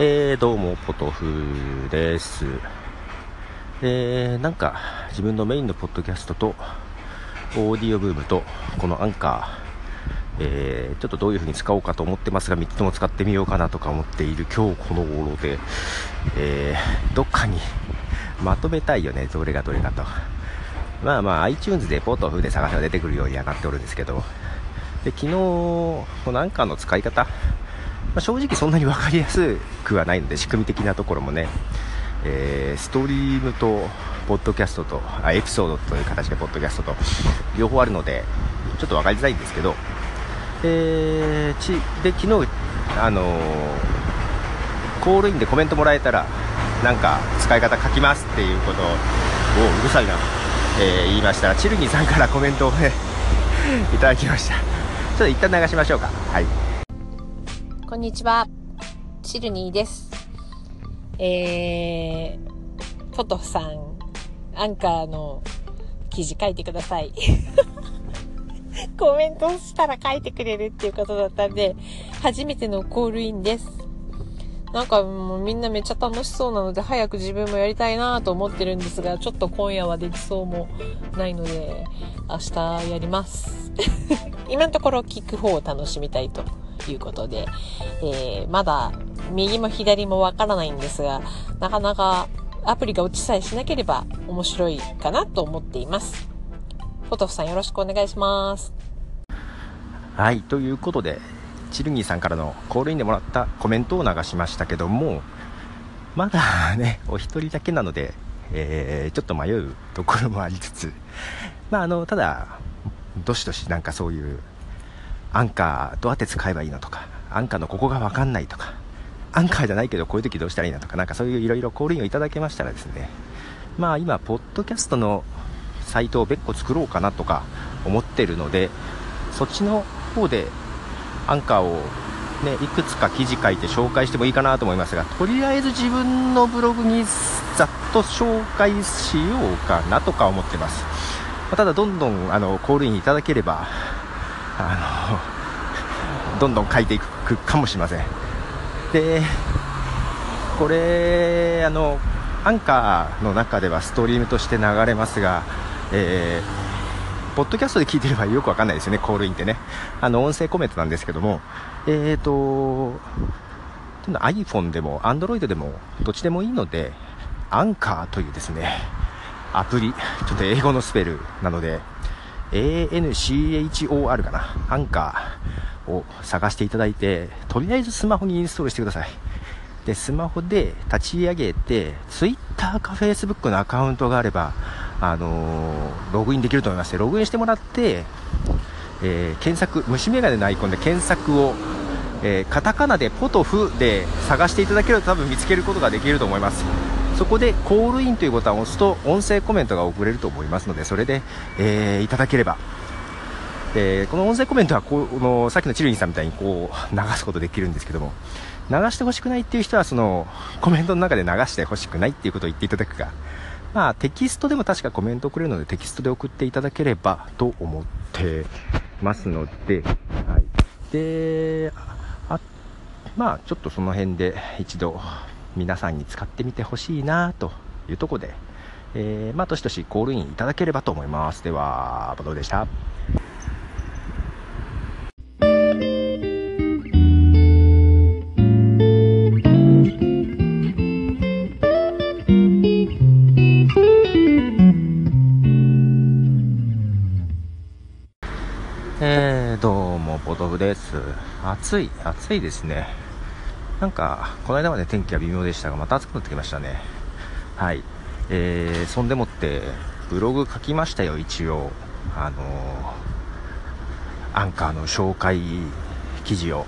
えー、どうも、ポトフです。えー、なんか、自分のメインのポッドキャストと、オーディオブームと、このアンカー、えー、ちょっとどういう風に使おうかと思ってますが、3つとも使ってみようかなとか思っている今日この頃で、えー、どっかにまとめたいよね、どれがどれかと。まあまあ、iTunes でポトフで探せば出てくるようにはなっておるんですけど、で昨日、このアンカーの使い方、ま、正直そんなに分かりやすいくはないので仕組み的なところもね、えー、ストリームとポッドキャストとあエピソードという形でポッドキャストと両方あるのでちょっと分かりづらいんですけど、えー、ちで昨日、あのー、コールインでコメントもらえたらなんか使い方書きますっていうことをうるさいな、えー、言いましたらチルニーさんからコメントをね いただきました。ちょっと一旦流しましょうか。はい。こんにちは。シルニーです。えー、ポトフさん、アンカーの記事書いてください。コメントしたら書いてくれるっていうことだったんで、初めてのコールインです。なんかもうみんなめっちゃ楽しそうなので早く自分もやりたいなと思ってるんですが、ちょっと今夜はできそうもないので、明日やります。今のところ聞く方を楽しみたいということで、えー、まだ右も左もわからないんですが、なかなかアプリが落ちさえしなければ面白いかなと思っています。ポトフさんよろしくお願いします。はい、ということで、チルギーさんからのコールインでもらったコメントを流しましたけども、まだね、お一人だけなので、えー、ちょっと迷うところもありつつ、まあ、あの、ただ、どしどしなんかそういうアンカーどうやって使えばいいのとか、アンカーのここがわかんないとか、アンカーじゃないけどこういう時どうしたらいいのとか、なんかそういういろいろコールインをいただけましたらですね、まあ今、ポッドキャストのサイトを別個作ろうかなとか思ってるので、そっちの方でアンカーをね、いくつか記事書いて紹介してもいいかなと思いますが、とりあえず自分のブログにざっと紹介しようかなとか思ってます。まただ、どんどんあのコールインいただければ、あのどんどん書いていくかもしれませんでこれあのアンカーの中ではストリームとして流れますが、えー、ポッドキャストで聞いてればよくわかんないですよね、コールインってね。あの、音声コメントなんですけども、えーと、iPhone でも Android でもどっちでもいいので、アンカーというですね、アプリ、ちょっと英語のスペルなので、ANCHOR かな、アンカーを探していただいて、とりあえずスマホにインストールしてください。で、スマホで立ち上げて、Twitter か Facebook のアカウントがあれば、あのー、ログインできると思いますログインしてもらって、えー、検索、虫眼鏡のアイコンで検索を、えー、カタカナでポトフで探していただけると多分見つけることができると思います。そこでコールインというボタンを押すと音声コメントが送れると思いますので、それで、えー、いただければ。で、この音声コメントはこの、さっきのチルニーさんみたいにこう、流すことできるんですけども、流してほしくないっていう人は、その、コメントの中で流してほしくないっていうことを言っていただくか、まあ、テキストでも確かコメントをくれるので、テキストで送っていただければと思ってますので、はい。で、あ、まあ、ちょっとその辺で一度、皆さんに使ってみてほしいなというところで、えー、まあ、年々コールインいただければと思います。では、ボトルでした。えー、どうも、ボトフです。暑い、暑いですね。なんか、この間まで天気は微妙でしたが、また暑くなってきましたね。はい。えー、そんでもって、ブログ書きましたよ、一応。あのー、アンカーの紹介記事を。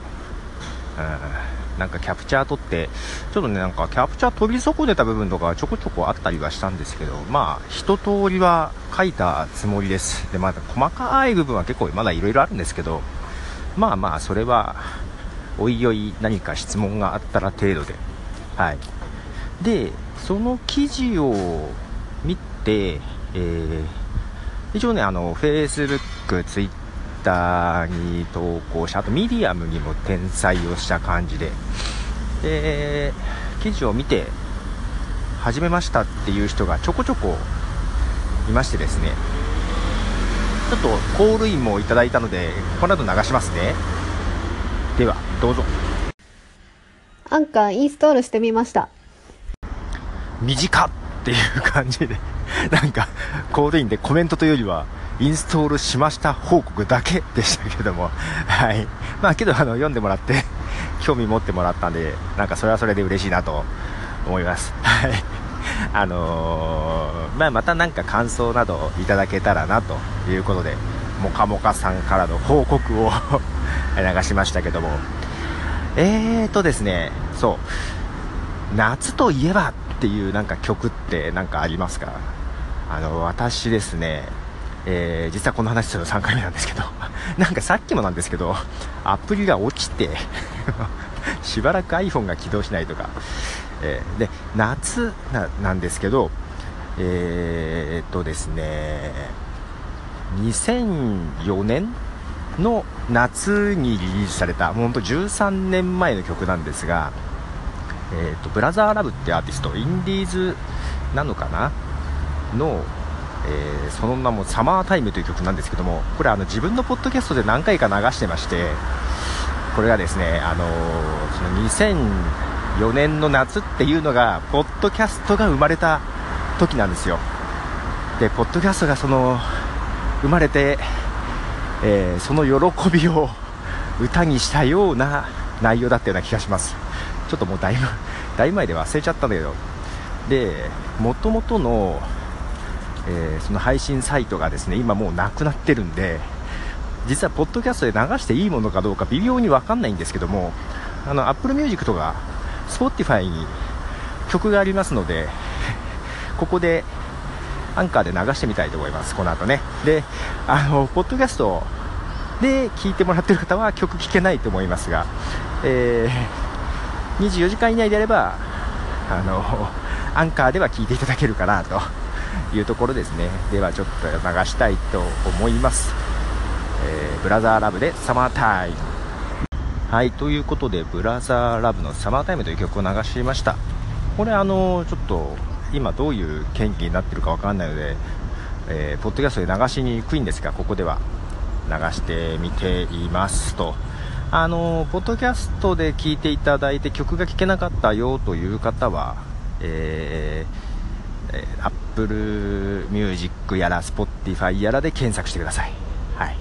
うん、なんかキャプチャー撮って、ちょっとね、なんかキャプチャー取り損ねた部分とかちょこちょこあったりはしたんですけど、まあ、一通りは書いたつもりです。で、まだ細かい部分は結構まだ色々あるんですけど、まあまあ、それは、おいおい何か質問があったら程度で。はい。で、その記事を見て、えー、一応ね、あの、Facebook、Twitter に投稿し、あとミディアムにも転載をした感じで、で記事を見て始めましたっていう人がちょこちょこいましてですねちょっとコールインもいただいたのでこの後流しますねではどうぞ。アンカーインストールしてみました。短っていう感じで なんかコールインでコメントというよりはインストールしました報告だけでしたけども。はい。まあけどあの読んでもらって 興味持ってもらったんでなんかそれはそれで嬉しいなと思います。はい。あのーまあ、また何か感想などいただけたらなということでもかもかさんからの報告を流しましたけども。えーとですねそう。夏といえばっていうなんか曲ってなんかありますか？あの私ですね、えー実はこの話するの3回目なんですけど。なんかさっきもなんですけどアプリが落ちて しばらく iPhone が起動しないとか、えーで夏ななんですけどえーっとですね2004年の夏にリリースされたもうほんと13年前の曲なんですがえー、とブラザーラブってアーティストインディーズなのかな？の、えーその名も「サマータイム」という曲なんですけどもこれあの自分のポッドキャストで何回か流してましてこれがですね、あのーその2004年の夏っていうのがポッドキャストが生まれた時なんですよ。でポッドキャストがその生まれて、えーその喜びを歌にしたような内容だったような気がします。ちょっともうだいぶ だいぶ前で忘れちゃったんだけど。で元々の、えーその配信サイトがですね今もうなくなってるんで実はポッドキャストで流していいものかどうか微妙に分かんないんですけどもあの Apple Music とか Spotify に曲がありますので ここでアンカーで流してみたいと思いますこの後ね。であのポッドキャストで聴いてもらってる方は曲聴けないと思いますが、えー24時間以内であればあのアンカーでは聴いていただけるかなというところですね。ではちょっと流したいと思います、えーブラザーラブでサマータイム。はいということでブラザーラブのサマータイムという曲を流しました。これあのちょっと今どういう権利になってるかわかんないので、えーポッドキャストで流しにくいんですがここでは流してみていますと。あのポッドキャストで聴いていただいて曲が聴けなかったよという方は、えー Apple Music やら Spotify やらで検索してください、はい。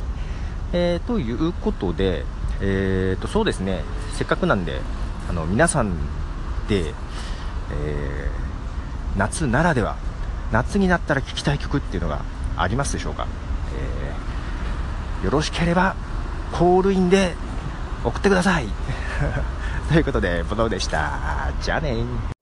えーということで、えーとそうですね。せっかくなんであの皆さんで、えー夏ならでは夏になったら聴きたい曲っていうのがありますでしょうか、えーよろしければコールインで送ってください。ということでボノでした。じゃあね